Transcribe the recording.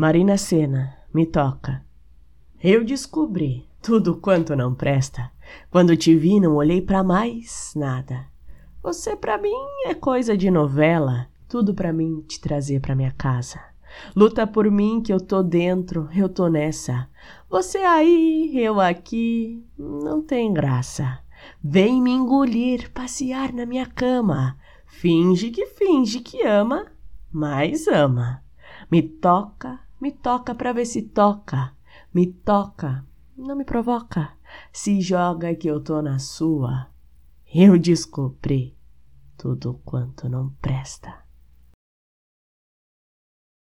Marina Sena, me toca. Eu descobri tudo quanto não presta. Quando te vi, não olhei para mais nada. Você para mim é coisa de novela, tudo para mim te trazer para minha casa. Luta por mim que eu tô dentro, eu tô nessa. Você aí, eu aqui, não tem graça. Vem me engolir, passear na minha cama. Finge que finge que ama, mas ama. Me toca, me toca pra ver se toca. Me toca, não me provoca. Se joga que eu tô na sua. Eu descobri tudo quanto não presta.